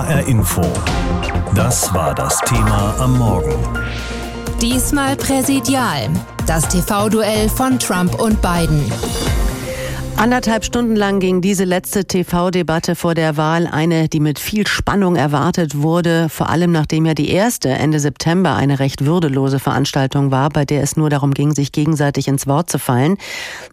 HR Info. Das war das Thema am Morgen. Diesmal präsidial. Das TV-Duell von Trump und Biden. Anderthalb Stunden lang ging diese letzte TV-Debatte vor der Wahl, eine, die mit viel Spannung erwartet wurde, vor allem nachdem ja die erste Ende September eine recht würdelose Veranstaltung war, bei der es nur darum ging, sich gegenseitig ins Wort zu fallen.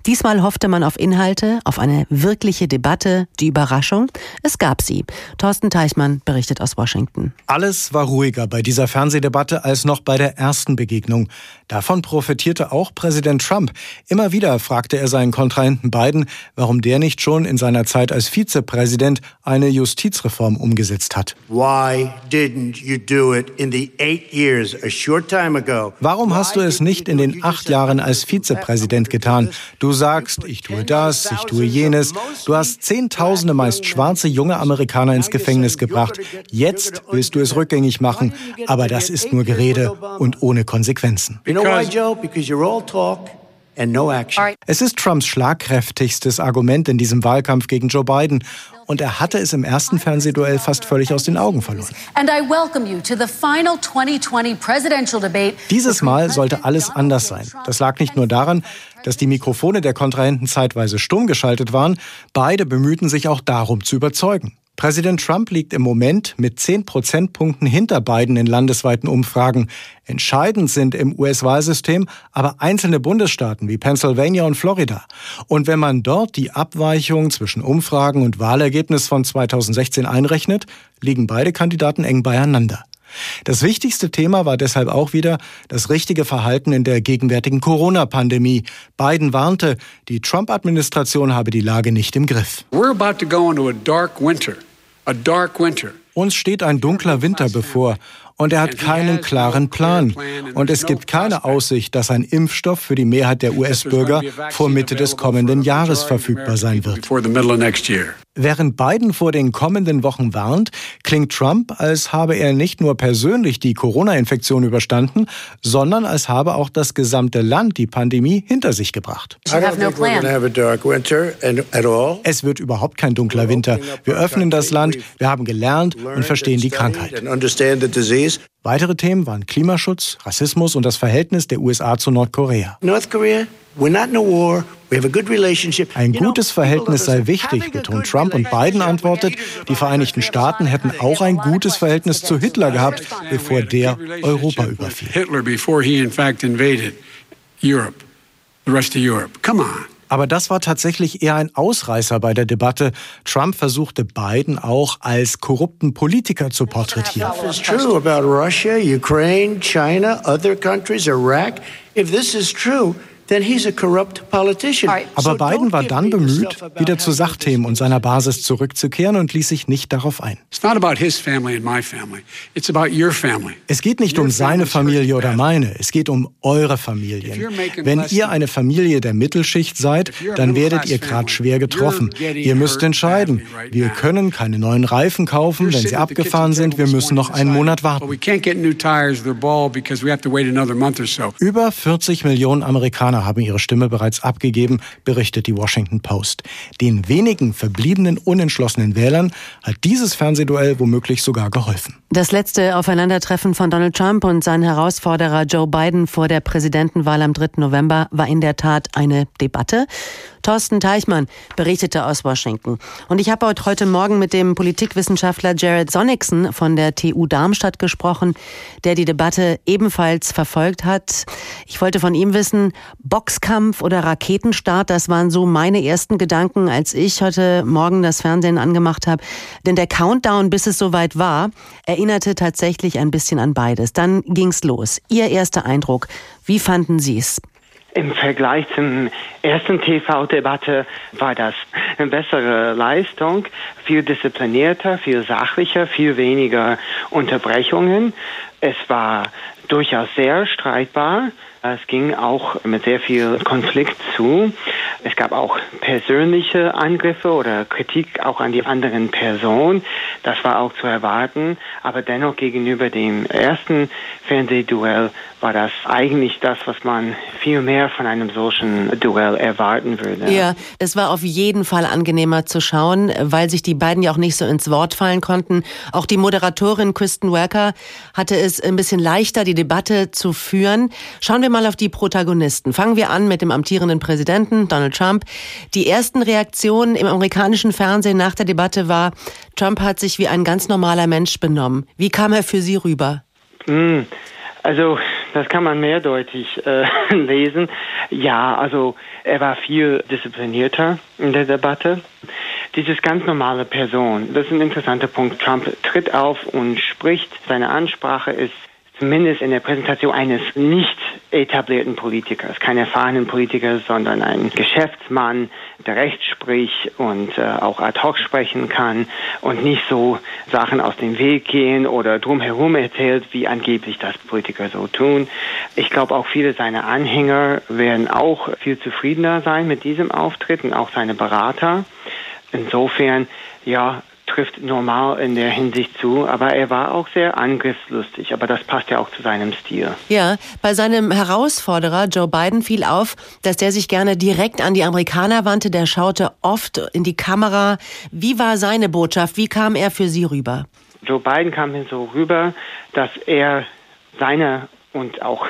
Diesmal hoffte man auf Inhalte, auf eine wirkliche Debatte, die Überraschung. Es gab sie. Thorsten Teichmann berichtet aus Washington. Alles war ruhiger bei dieser Fernsehdebatte als noch bei der ersten Begegnung. Davon profitierte auch Präsident Trump. Immer wieder fragte er seinen Kontrahenten Biden, warum der nicht schon in seiner Zeit als Vizepräsident eine Justizreform umgesetzt hat. Warum hast du es nicht in den acht Jahren als Vizepräsident getan? Du sagst, ich tue das, ich tue jenes. Du hast Zehntausende meist schwarze junge Amerikaner ins Gefängnis gebracht. Jetzt willst du es rückgängig machen, aber das ist nur Gerede und ohne Konsequenzen. You know why, Joe? Because you're all talk es ist Trumps schlagkräftigstes Argument in diesem Wahlkampf gegen Joe Biden. Und er hatte es im ersten Fernsehduell fast völlig aus den Augen verloren. Dieses Mal sollte alles anders sein. Das lag nicht nur daran, dass die Mikrofone der Kontrahenten zeitweise stumm geschaltet waren. Beide bemühten sich auch darum zu überzeugen. Präsident Trump liegt im Moment mit 10 Prozentpunkten hinter Biden in landesweiten Umfragen. Entscheidend sind im US-Wahlsystem aber einzelne Bundesstaaten wie Pennsylvania und Florida. Und wenn man dort die Abweichung zwischen Umfragen und Wahlergebnis von 2016 einrechnet, liegen beide Kandidaten eng beieinander. Das wichtigste Thema war deshalb auch wieder das richtige Verhalten in der gegenwärtigen Corona-Pandemie. Biden warnte, die Trump-Administration habe die Lage nicht im Griff. We're about to go into a dark winter. Uns steht ein dunkler Winter bevor und er hat keinen klaren Plan. Und es gibt keine Aussicht, dass ein Impfstoff für die Mehrheit der US-Bürger vor Mitte des kommenden Jahres verfügbar sein wird. Während Biden vor den kommenden Wochen warnt, klingt Trump, als habe er nicht nur persönlich die Corona-Infektion überstanden, sondern als habe auch das gesamte Land die Pandemie hinter sich gebracht. Es wird überhaupt kein dunkler Winter. Wir öffnen das Land, wir haben gelernt und verstehen die Krankheit. Weitere Themen waren Klimaschutz, Rassismus und das Verhältnis der USA zu Nordkorea. Ein gutes Verhältnis sei wichtig, betont Trump und Biden antwortet, die Vereinigten Staaten hätten auch ein gutes Verhältnis zu Hitler gehabt, bevor der Europa überfiel. Aber das war tatsächlich eher ein Ausreißer bei der Debatte. Trump versuchte Biden auch als korrupten Politiker zu porträtieren. If this is true, aber Biden war dann bemüht, wieder zu Sachthemen und seiner Basis zurückzukehren und ließ sich nicht darauf ein. Es geht nicht um seine Familie oder meine, es geht um eure Familien. Wenn ihr eine Familie der Mittelschicht seid, dann werdet ihr gerade schwer getroffen. Ihr müsst entscheiden. Wir können keine neuen Reifen kaufen, wenn sie abgefahren sind. Wir müssen noch einen Monat warten. Über 40 Millionen Amerikaner Amerikaner haben ihre Stimme bereits abgegeben, berichtet die Washington Post. Den wenigen verbliebenen unentschlossenen Wählern hat dieses Fernsehduell womöglich sogar geholfen. Das letzte Aufeinandertreffen von Donald Trump und seinem Herausforderer Joe Biden vor der Präsidentenwahl am 3. November war in der Tat eine Debatte. Thorsten Teichmann berichtete aus Washington. Und ich habe heute Morgen mit dem Politikwissenschaftler Jared Sonnigsen von der TU Darmstadt gesprochen, der die Debatte ebenfalls verfolgt hat. Ich wollte von ihm wissen, Boxkampf oder Raketenstart, das waren so meine ersten Gedanken, als ich heute Morgen das Fernsehen angemacht habe. Denn der Countdown, bis es soweit war, erinnerte tatsächlich ein bisschen an beides. Dann ging's los. Ihr erster Eindruck, wie fanden Sie es? Im Vergleich zum ersten TV-Debatte war das eine bessere Leistung, viel disziplinierter, viel sachlicher, viel weniger Unterbrechungen. Es war durchaus sehr streitbar. Es ging auch mit sehr viel Konflikt zu. Es gab auch persönliche Angriffe oder Kritik auch an die anderen Personen. Das war auch zu erwarten. Aber dennoch gegenüber dem ersten Fernsehduell war das eigentlich das, was man viel mehr von einem solchen Duell erwarten würde. Ja, es war auf jeden Fall angenehmer zu schauen, weil sich die beiden ja auch nicht so ins Wort fallen konnten. Auch die Moderatorin Kristen Welker hatte es ein bisschen leichter, die Debatte zu führen. Schauen wir mal auf die Protagonisten. Fangen wir an mit dem amtierenden Präsidenten Donald Trump. Die ersten Reaktionen im amerikanischen Fernsehen nach der Debatte war, Trump hat sich wie ein ganz normaler Mensch benommen. Wie kam er für Sie rüber? Mm, also das kann man mehrdeutig äh, lesen. Ja, also er war viel disziplinierter in der Debatte. Dieses ganz normale Person, das ist ein interessanter Punkt. Trump tritt auf und spricht. Seine Ansprache ist zumindest in der Präsentation eines nicht etablierten Politikers, kein erfahrenen Politikers, sondern ein Geschäftsmann, der Recht spricht und äh, auch ad hoc sprechen kann und nicht so Sachen aus dem Weg gehen oder drumherum erzählt, wie angeblich das Politiker so tun. Ich glaube auch viele seiner Anhänger werden auch viel zufriedener sein mit diesem Auftritt und auch seine Berater. Insofern, ja, trifft normal in der Hinsicht zu, aber er war auch sehr angriffslustig, aber das passt ja auch zu seinem Stil. Ja, bei seinem Herausforderer Joe Biden fiel auf, dass der sich gerne direkt an die Amerikaner wandte, der schaute oft in die Kamera. Wie war seine Botschaft? Wie kam er für Sie rüber? Joe Biden kam mir so rüber, dass er seine und auch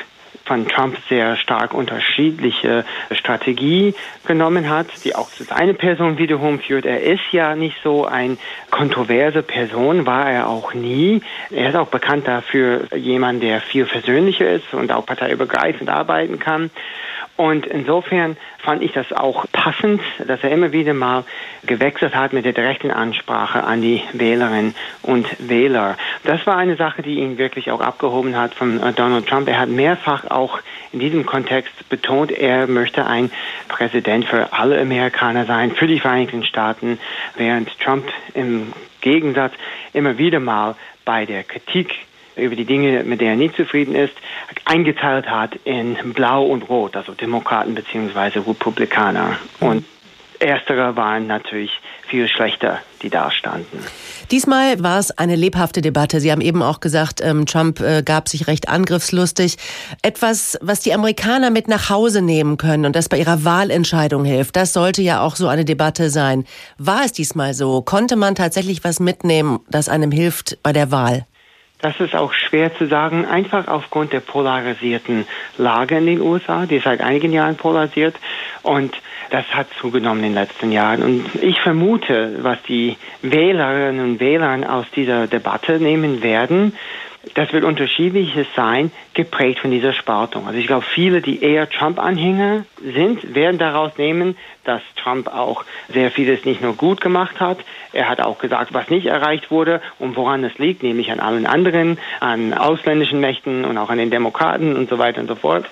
von Trump sehr stark unterschiedliche Strategie genommen hat, die auch zu seiner Person wiederum führt. Er ist ja nicht so ein kontroverse Person, war er auch nie. Er ist auch bekannt dafür, jemand, der viel versöhnlicher ist und auch parteiübergreifend arbeiten kann. Und insofern fand ich das auch passend, dass er immer wieder mal gewechselt hat mit der direkten Ansprache an die Wählerinnen und Wähler. Das war eine Sache, die ihn wirklich auch abgehoben hat von äh, Donald Trump. Er hat mehrfach auch in diesem Kontext betont, er möchte ein Präsident für alle Amerikaner sein, für die Vereinigten Staaten, während Trump im Gegensatz immer wieder mal bei der Kritik über die Dinge, mit denen er nicht zufrieden ist, eingeteilt hat in Blau und Rot, also Demokraten bzw. Republikaner. Und erstere waren natürlich viel schlechter, die da standen. Diesmal war es eine lebhafte Debatte. Sie haben eben auch gesagt, ähm, Trump äh, gab sich recht angriffslustig. Etwas, was die Amerikaner mit nach Hause nehmen können und das bei ihrer Wahlentscheidung hilft. Das sollte ja auch so eine Debatte sein. War es diesmal so? Konnte man tatsächlich was mitnehmen, das einem hilft bei der Wahl? Das ist auch schwer zu sagen, einfach aufgrund der polarisierten Lage in den USA, die seit einigen Jahren polarisiert und das hat zugenommen in den letzten Jahren. Und ich vermute, was die Wählerinnen und Wähler aus dieser Debatte nehmen werden, das wird unterschiedliches sein, geprägt von dieser Spaltung. Also ich glaube, viele, die eher Trump-Anhänger sind, werden daraus nehmen, dass Trump auch sehr vieles nicht nur gut gemacht hat, er hat auch gesagt, was nicht erreicht wurde und woran es liegt, nämlich an allen anderen, an ausländischen Mächten und auch an den Demokraten und so weiter und so fort.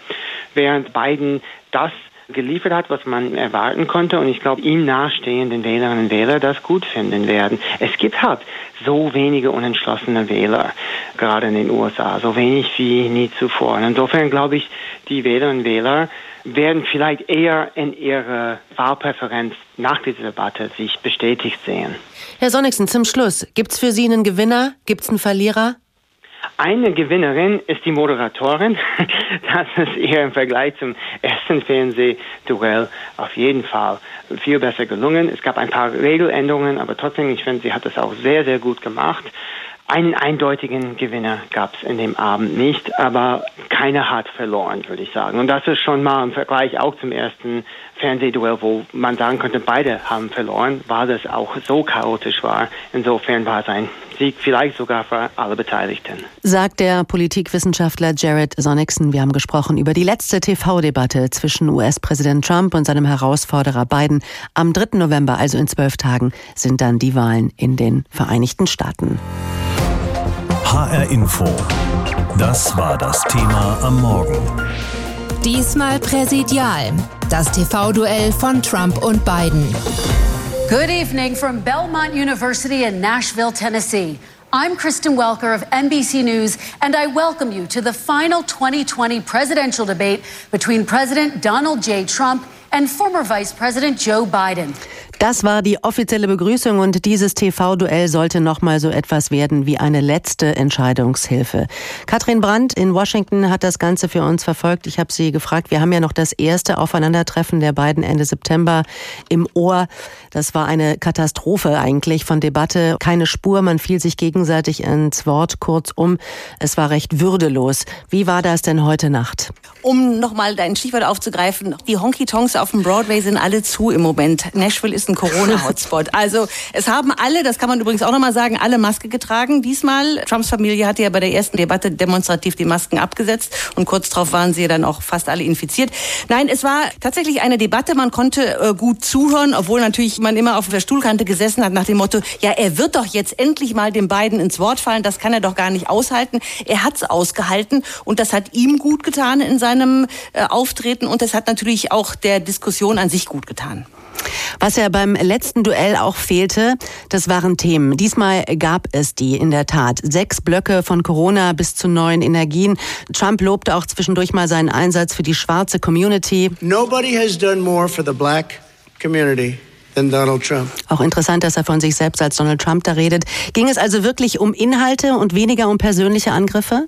Während Biden das geliefert hat, was man erwarten konnte. Und ich glaube, ihm nahestehenden Wählerinnen und Wähler das gut finden werden. Es gibt halt so wenige unentschlossene Wähler, gerade in den USA, so wenig wie nie zuvor. Und insofern glaube ich, die Wählerinnen und Wähler werden vielleicht eher in ihrer Wahlpräferenz nach dieser Debatte sich bestätigt sehen. Herr Sonnigsen, zum Schluss, gibt es für Sie einen Gewinner, gibt es einen Verlierer? Eine Gewinnerin ist die Moderatorin. Das ist eher im Vergleich zum ersten Fernsehduell auf jeden Fall viel besser gelungen. Es gab ein paar Regeländerungen, aber trotzdem, ich finde, sie hat das auch sehr, sehr gut gemacht. Einen eindeutigen Gewinner gab es in dem Abend nicht, aber keiner hat verloren, würde ich sagen. Und das ist schon mal im Vergleich auch zum ersten Fernsehduell, wo man sagen könnte, beide haben verloren, weil das auch so chaotisch war. Insofern war es ein Sieg vielleicht sogar für alle Beteiligten. Sagt der Politikwissenschaftler Jared Sonnigson. Wir haben gesprochen über die letzte TV-Debatte zwischen US-Präsident Trump und seinem Herausforderer Biden. Am 3. November, also in zwölf Tagen, sind dann die Wahlen in den Vereinigten Staaten. HR Info. Das war das Thema am Morgen. Diesmal präsidial. Das TV-Duell von Trump und Biden. Good evening from Belmont University in Nashville, Tennessee. I'm Kristen Welker of NBC News, and I welcome you to the final 2020 presidential debate between President Donald J. Trump and former Vice President Joe Biden. Das war die offizielle Begrüßung und dieses TV-Duell sollte nochmal so etwas werden wie eine letzte Entscheidungshilfe. Katrin Brandt in Washington hat das Ganze für uns verfolgt. Ich habe sie gefragt, wir haben ja noch das erste Aufeinandertreffen der beiden Ende September im Ohr. Das war eine Katastrophe eigentlich von Debatte. Keine Spur, man fiel sich gegenseitig ins Wort. Kurzum, es war recht würdelos. Wie war das denn heute Nacht? Um nochmal dein Stichwort aufzugreifen, die Honky-Tonks auf dem Broadway sind alle zu im Moment. Nashville ist ein Corona-Hotspot. Also es haben alle, das kann man übrigens auch nochmal sagen, alle Maske getragen diesmal. Trumps Familie hatte ja bei der ersten Debatte demonstrativ die Masken abgesetzt und kurz darauf waren sie dann auch fast alle infiziert. Nein, es war tatsächlich eine Debatte, man konnte äh, gut zuhören, obwohl natürlich man immer auf der Stuhlkante gesessen hat nach dem Motto, ja, er wird doch jetzt endlich mal den beiden ins Wort fallen, das kann er doch gar nicht aushalten. Er hat's ausgehalten und das hat ihm gut getan in seinem äh, Auftreten und das hat natürlich auch der Diskussion an sich gut getan. Was ja beim letzten Duell auch fehlte, das waren Themen. Diesmal gab es die in der Tat. Sechs Blöcke von Corona bis zu neuen Energien. Trump lobte auch zwischendurch mal seinen Einsatz für die schwarze Community. Nobody has done more for the black community than Donald Trump. Auch interessant, dass er von sich selbst als Donald Trump da redet. Ging es also wirklich um Inhalte und weniger um persönliche Angriffe?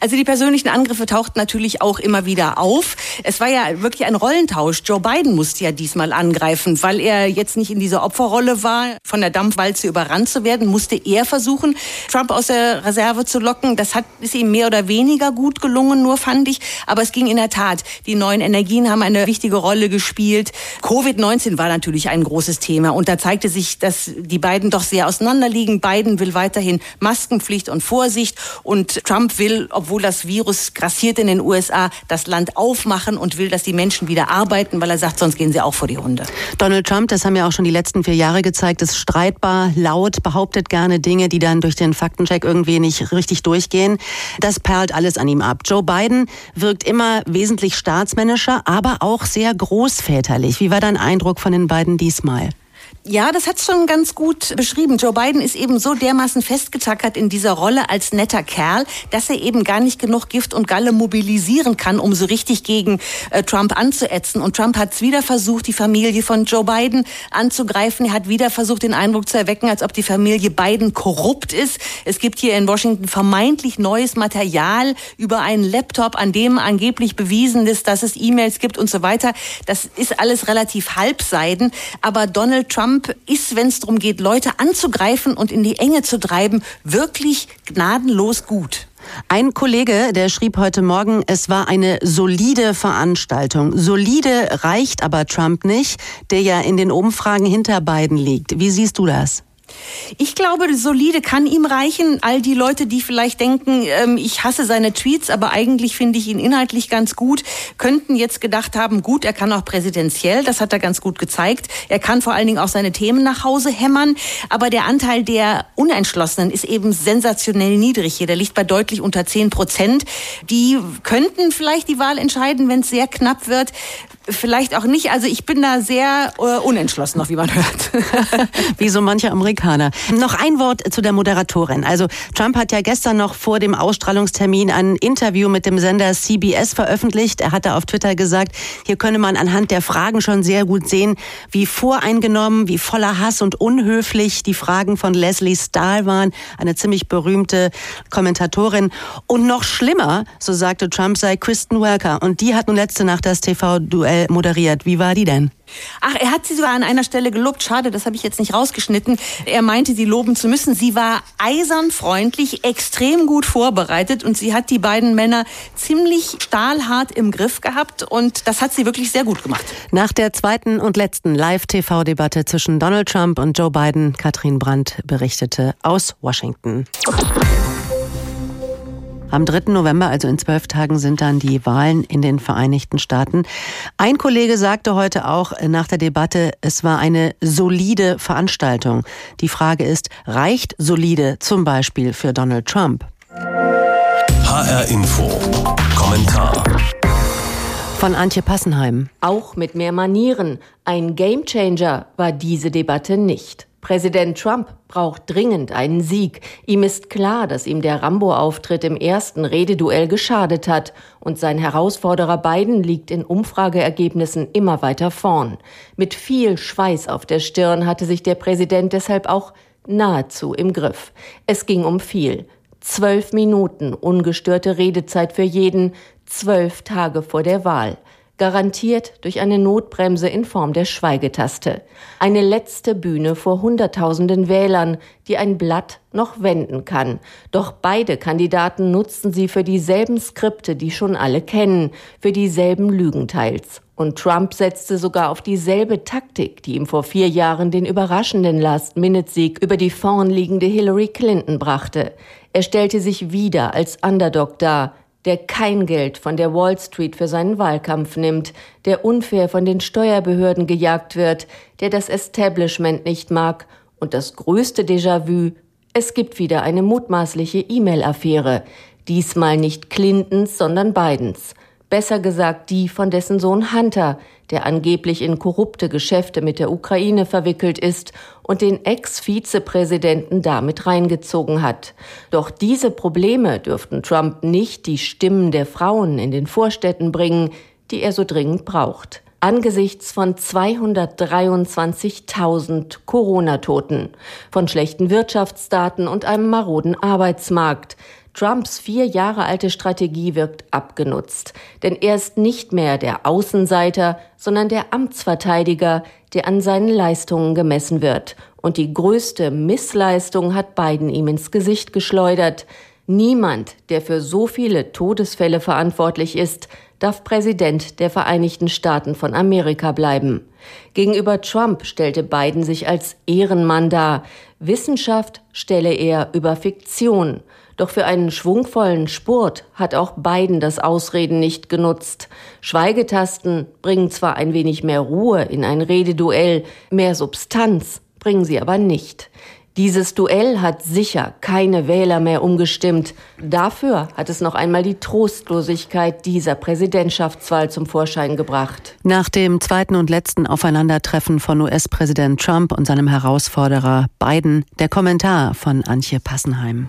Also die persönlichen Angriffe tauchten natürlich auch immer wieder auf. Es war ja wirklich ein Rollentausch. Joe Biden musste ja diesmal angreifen, weil er jetzt nicht in dieser Opferrolle war, von der Dampfwalze überrannt zu werden, musste er versuchen, Trump aus der Reserve zu locken. Das hat, ist ihm mehr oder weniger gut gelungen, nur fand ich. Aber es ging in der Tat. Die neuen Energien haben eine wichtige Rolle gespielt. Covid-19 war natürlich ein großes Thema. Und da zeigte sich, dass die beiden doch sehr auseinanderliegen. Biden will weiterhin Maskenpflicht und Vorsicht. Und Trump will obwohl das Virus grassiert in den USA, das Land aufmachen und will, dass die Menschen wieder arbeiten, weil er sagt, sonst gehen sie auch vor die Hunde. Donald Trump, das haben ja auch schon die letzten vier Jahre gezeigt, ist streitbar, laut, behauptet gerne Dinge, die dann durch den Faktencheck irgendwie nicht richtig durchgehen. Das perlt alles an ihm ab. Joe Biden wirkt immer wesentlich staatsmännischer, aber auch sehr großväterlich. Wie war dein Eindruck von den beiden diesmal? Ja, das hat schon ganz gut beschrieben. Joe Biden ist eben so dermaßen festgetackert in dieser Rolle als netter Kerl, dass er eben gar nicht genug Gift und Galle mobilisieren kann, um so richtig gegen äh, Trump anzuätzen. Und Trump hat wieder versucht, die Familie von Joe Biden anzugreifen. Er hat wieder versucht, den Eindruck zu erwecken, als ob die Familie Biden korrupt ist. Es gibt hier in Washington vermeintlich neues Material über einen Laptop, an dem angeblich bewiesen ist, dass es E-Mails gibt und so weiter. Das ist alles relativ halbseiden. Aber Donald Trump Trump ist, wenn es darum geht, Leute anzugreifen und in die Enge zu treiben, wirklich gnadenlos gut. Ein Kollege, der schrieb heute Morgen, es war eine solide Veranstaltung. Solide reicht aber Trump nicht, der ja in den Umfragen hinter beiden liegt. Wie siehst du das? Ich glaube, solide kann ihm reichen. All die Leute, die vielleicht denken, ähm, ich hasse seine Tweets, aber eigentlich finde ich ihn inhaltlich ganz gut, könnten jetzt gedacht haben, gut, er kann auch präsidentiell, das hat er ganz gut gezeigt. Er kann vor allen Dingen auch seine Themen nach Hause hämmern. Aber der Anteil der Unentschlossenen ist eben sensationell niedrig hier. Der liegt bei deutlich unter 10 Prozent. Die könnten vielleicht die Wahl entscheiden, wenn es sehr knapp wird vielleicht auch nicht. Also ich bin da sehr äh, unentschlossen, noch wie man hört. wie so manche Amerikaner. Noch ein Wort zu der Moderatorin. Also Trump hat ja gestern noch vor dem Ausstrahlungstermin ein Interview mit dem Sender CBS veröffentlicht. Er hatte auf Twitter gesagt, hier könne man anhand der Fragen schon sehr gut sehen, wie voreingenommen, wie voller Hass und unhöflich die Fragen von Leslie Stahl waren, eine ziemlich berühmte Kommentatorin. Und noch schlimmer, so sagte Trump, sei Kristen Welker. Und die hat nun letzte Nacht das TV-Duell moderiert. Wie war die denn? Ach, er hat sie sogar an einer Stelle gelobt. Schade, das habe ich jetzt nicht rausgeschnitten. Er meinte, sie loben zu müssen. Sie war eisern freundlich, extrem gut vorbereitet und sie hat die beiden Männer ziemlich stahlhart im Griff gehabt und das hat sie wirklich sehr gut gemacht. Nach der zweiten und letzten Live-TV-Debatte zwischen Donald Trump und Joe Biden, Katrin Brandt berichtete aus Washington. Am 3. November, also in zwölf Tagen, sind dann die Wahlen in den Vereinigten Staaten. Ein Kollege sagte heute auch nach der Debatte, es war eine solide Veranstaltung. Die Frage ist, reicht solide zum Beispiel für Donald Trump? HR Info. Kommentar. Von Antje Passenheim. Auch mit mehr Manieren. Ein Gamechanger war diese Debatte nicht. Präsident Trump braucht dringend einen Sieg. Ihm ist klar, dass ihm der Rambo-Auftritt im ersten Rededuell geschadet hat und sein Herausforderer Biden liegt in Umfrageergebnissen immer weiter vorn. Mit viel Schweiß auf der Stirn hatte sich der Präsident deshalb auch nahezu im Griff. Es ging um viel. Zwölf Minuten ungestörte Redezeit für jeden, zwölf Tage vor der Wahl garantiert durch eine Notbremse in Form der Schweigetaste. Eine letzte Bühne vor Hunderttausenden Wählern, die ein Blatt noch wenden kann. Doch beide Kandidaten nutzten sie für dieselben Skripte, die schon alle kennen, für dieselben Lügenteils. Und Trump setzte sogar auf dieselbe Taktik, die ihm vor vier Jahren den überraschenden Last-Minute-Sieg über die vornliegende Hillary Clinton brachte. Er stellte sich wieder als Underdog dar, der kein Geld von der Wall Street für seinen Wahlkampf nimmt, der unfair von den Steuerbehörden gejagt wird, der das Establishment nicht mag und das größte Déjà-vu, es gibt wieder eine mutmaßliche E-Mail-Affäre, diesmal nicht Clintons, sondern Bidens besser gesagt die von dessen Sohn Hunter, der angeblich in korrupte Geschäfte mit der Ukraine verwickelt ist und den Ex-Vizepräsidenten damit reingezogen hat. Doch diese Probleme dürften Trump nicht die Stimmen der Frauen in den Vorstädten bringen, die er so dringend braucht angesichts von 223.000 Corona-Toten, von schlechten Wirtschaftsdaten und einem maroden Arbeitsmarkt, Trumps vier Jahre alte Strategie wirkt abgenutzt, denn er ist nicht mehr der Außenseiter, sondern der Amtsverteidiger, der an seinen Leistungen gemessen wird. Und die größte Missleistung hat Biden ihm ins Gesicht geschleudert. Niemand, der für so viele Todesfälle verantwortlich ist, darf Präsident der Vereinigten Staaten von Amerika bleiben. Gegenüber Trump stellte Biden sich als Ehrenmann dar. Wissenschaft stelle er über Fiktion. Doch für einen schwungvollen Spurt hat auch Biden das Ausreden nicht genutzt. Schweigetasten bringen zwar ein wenig mehr Ruhe in ein Rededuell, mehr Substanz bringen sie aber nicht. Dieses Duell hat sicher keine Wähler mehr umgestimmt. Dafür hat es noch einmal die Trostlosigkeit dieser Präsidentschaftswahl zum Vorschein gebracht. Nach dem zweiten und letzten Aufeinandertreffen von US-Präsident Trump und seinem Herausforderer Biden der Kommentar von Antje Passenheim.